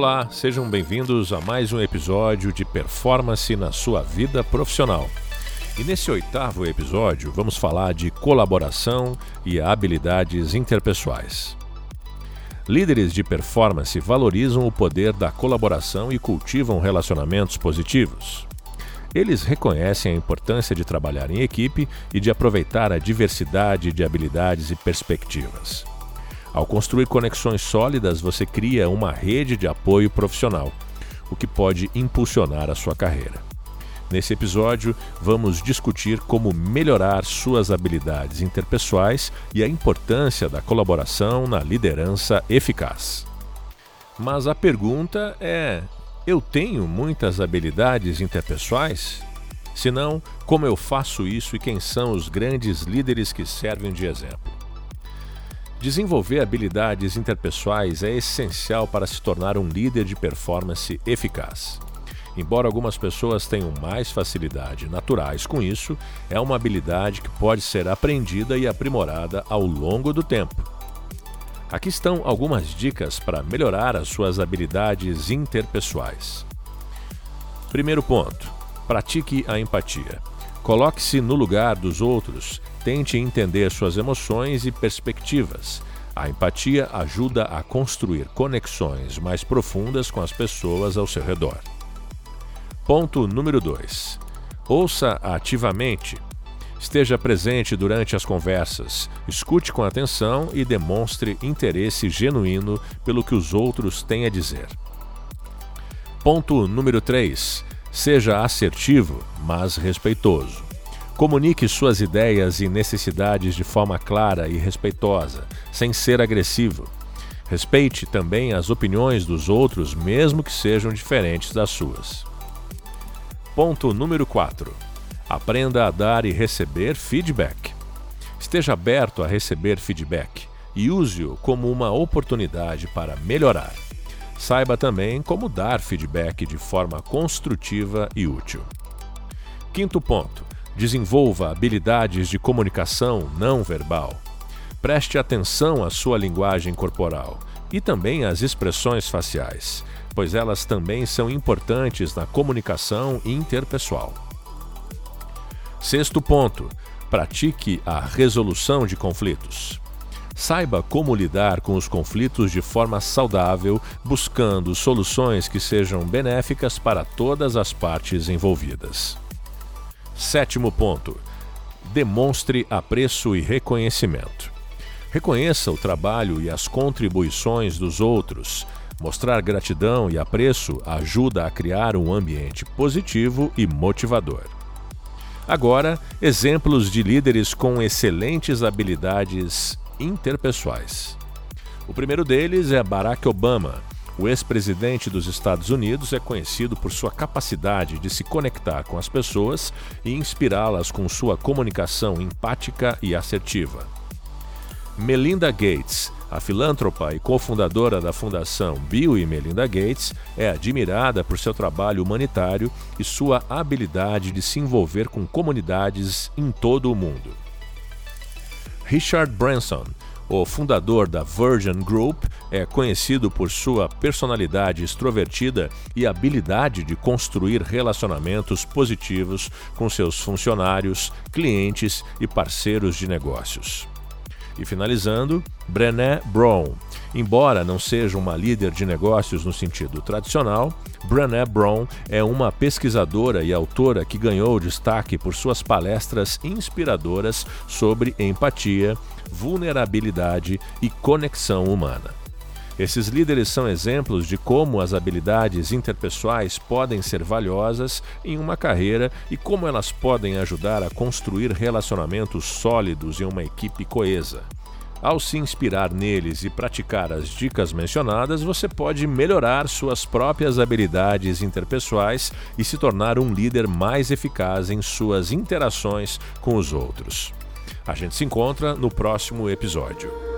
Olá, sejam bem-vindos a mais um episódio de Performance na sua vida profissional. E nesse oitavo episódio vamos falar de colaboração e habilidades interpessoais. Líderes de performance valorizam o poder da colaboração e cultivam relacionamentos positivos. Eles reconhecem a importância de trabalhar em equipe e de aproveitar a diversidade de habilidades e perspectivas. Ao construir conexões sólidas, você cria uma rede de apoio profissional, o que pode impulsionar a sua carreira. Nesse episódio, vamos discutir como melhorar suas habilidades interpessoais e a importância da colaboração na liderança eficaz. Mas a pergunta é: eu tenho muitas habilidades interpessoais? Se não, como eu faço isso e quem são os grandes líderes que servem de exemplo? Desenvolver habilidades interpessoais é essencial para se tornar um líder de performance eficaz. Embora algumas pessoas tenham mais facilidade naturais com isso, é uma habilidade que pode ser aprendida e aprimorada ao longo do tempo. Aqui estão algumas dicas para melhorar as suas habilidades interpessoais. Primeiro ponto: pratique a empatia. Coloque-se no lugar dos outros, tente entender suas emoções e perspectivas. A empatia ajuda a construir conexões mais profundas com as pessoas ao seu redor. Ponto número 2. Ouça ativamente. Esteja presente durante as conversas, escute com atenção e demonstre interesse genuíno pelo que os outros têm a dizer. Ponto número 3. Seja assertivo, mas respeitoso. Comunique suas ideias e necessidades de forma clara e respeitosa, sem ser agressivo. Respeite também as opiniões dos outros, mesmo que sejam diferentes das suas. Ponto número 4 Aprenda a dar e receber feedback. Esteja aberto a receber feedback e use-o como uma oportunidade para melhorar. Saiba também como dar feedback de forma construtiva e útil. Quinto ponto: desenvolva habilidades de comunicação não verbal. Preste atenção à sua linguagem corporal e também às expressões faciais, pois elas também são importantes na comunicação interpessoal. Sexto ponto: pratique a resolução de conflitos. Saiba como lidar com os conflitos de forma saudável, buscando soluções que sejam benéficas para todas as partes envolvidas. Sétimo ponto: demonstre apreço e reconhecimento. Reconheça o trabalho e as contribuições dos outros. Mostrar gratidão e apreço ajuda a criar um ambiente positivo e motivador. Agora, exemplos de líderes com excelentes habilidades interpessoais. O primeiro deles é Barack Obama. O ex-presidente dos Estados Unidos é conhecido por sua capacidade de se conectar com as pessoas e inspirá-las com sua comunicação empática e assertiva. Melinda Gates a filântropa e cofundadora da Fundação Bill e Melinda Gates é admirada por seu trabalho humanitário e sua habilidade de se envolver com comunidades em todo o mundo. Richard Branson, o fundador da Virgin Group, é conhecido por sua personalidade extrovertida e habilidade de construir relacionamentos positivos com seus funcionários, clientes e parceiros de negócios. E finalizando, Brené Brown. Embora não seja uma líder de negócios no sentido tradicional, Brené Brown é uma pesquisadora e autora que ganhou destaque por suas palestras inspiradoras sobre empatia, vulnerabilidade e conexão humana. Esses líderes são exemplos de como as habilidades interpessoais podem ser valiosas em uma carreira e como elas podem ajudar a construir relacionamentos sólidos em uma equipe coesa. Ao se inspirar neles e praticar as dicas mencionadas, você pode melhorar suas próprias habilidades interpessoais e se tornar um líder mais eficaz em suas interações com os outros. A gente se encontra no próximo episódio.